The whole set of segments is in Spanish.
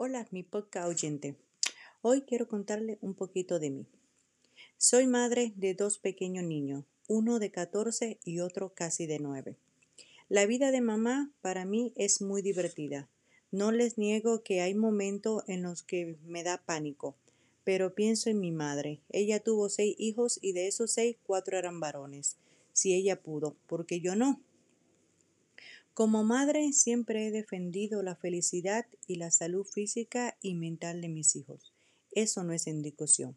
Hola, mi podcast oyente. Hoy quiero contarle un poquito de mí. Soy madre de dos pequeños niños, uno de 14 y otro casi de 9. La vida de mamá para mí es muy divertida. No les niego que hay momentos en los que me da pánico, pero pienso en mi madre. Ella tuvo seis hijos y de esos seis, cuatro eran varones. Si ella pudo, porque yo no. Como madre siempre he defendido la felicidad y la salud física y mental de mis hijos. Eso no es en discusión.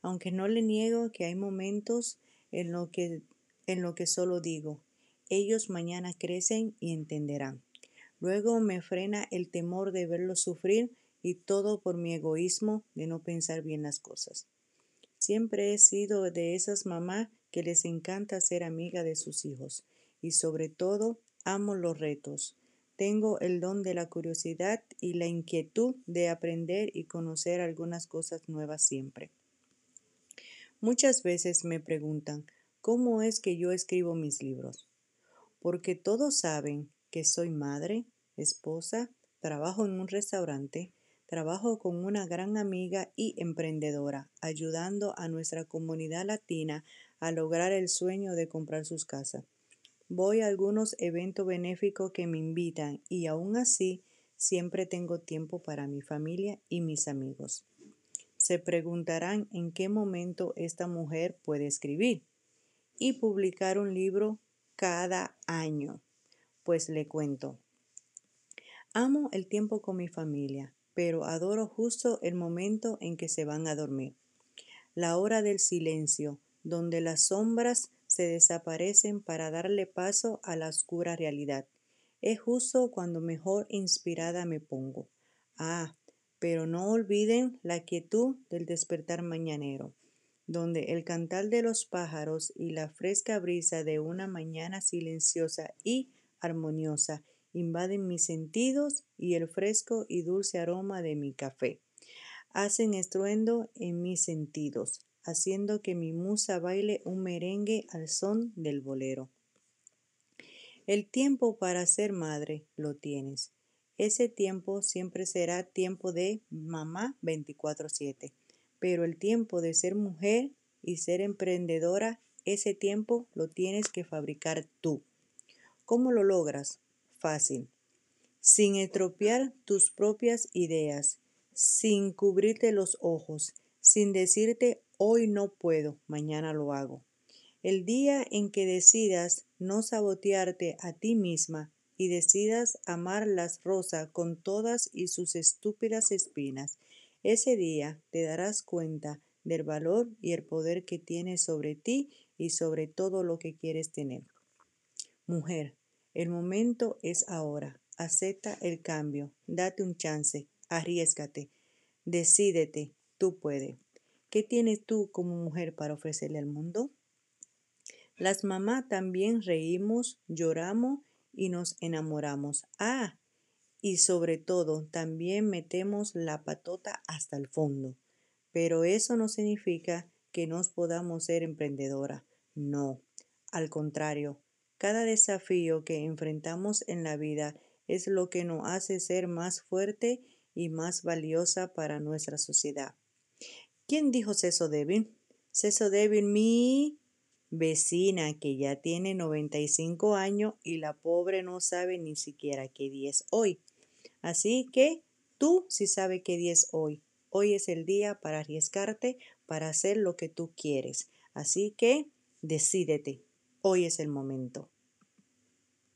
Aunque no le niego que hay momentos en lo que, en lo que solo digo, ellos mañana crecen y entenderán. Luego me frena el temor de verlos sufrir y todo por mi egoísmo de no pensar bien las cosas. Siempre he sido de esas mamás que les encanta ser amiga de sus hijos y sobre todo Amo los retos. Tengo el don de la curiosidad y la inquietud de aprender y conocer algunas cosas nuevas siempre. Muchas veces me preguntan, ¿cómo es que yo escribo mis libros? Porque todos saben que soy madre, esposa, trabajo en un restaurante, trabajo con una gran amiga y emprendedora, ayudando a nuestra comunidad latina a lograr el sueño de comprar sus casas. Voy a algunos eventos benéficos que me invitan y aún así siempre tengo tiempo para mi familia y mis amigos. Se preguntarán en qué momento esta mujer puede escribir y publicar un libro cada año. Pues le cuento. Amo el tiempo con mi familia, pero adoro justo el momento en que se van a dormir. La hora del silencio, donde las sombras se desaparecen para darle paso a la oscura realidad. Es justo cuando mejor inspirada me pongo. Ah, pero no olviden la quietud del despertar mañanero, donde el cantar de los pájaros y la fresca brisa de una mañana silenciosa y armoniosa invaden mis sentidos y el fresco y dulce aroma de mi café hacen estruendo en mis sentidos, haciendo que mi musa baile un merengue al son del bolero. El tiempo para ser madre lo tienes. Ese tiempo siempre será tiempo de mamá 24/7, pero el tiempo de ser mujer y ser emprendedora, ese tiempo lo tienes que fabricar tú. ¿Cómo lo logras? Fácil. Sin estropear tus propias ideas, sin cubrirte los ojos, sin decirte hoy no puedo, mañana lo hago. El día en que decidas no sabotearte a ti misma y decidas amar las rosas con todas y sus estúpidas espinas, ese día te darás cuenta del valor y el poder que tienes sobre ti y sobre todo lo que quieres tener. Mujer, el momento es ahora. Acepta el cambio, date un chance, arriesgate, decídete, tú puedes. ¿Qué tienes tú como mujer para ofrecerle al mundo? Las mamás también reímos, lloramos y nos enamoramos. Ah, y sobre todo también metemos la patota hasta el fondo. Pero eso no significa que nos podamos ser emprendedora. No, al contrario, cada desafío que enfrentamos en la vida es lo que nos hace ser más fuerte y más valiosa para nuestra sociedad. ¿Quién dijo Ceso débil? Ceso débil, mi vecina que ya tiene 95 años y la pobre no sabe ni siquiera qué día es hoy. Así que tú sí sabes qué día es hoy. Hoy es el día para arriesgarte, para hacer lo que tú quieres. Así que decídete. Hoy es el momento.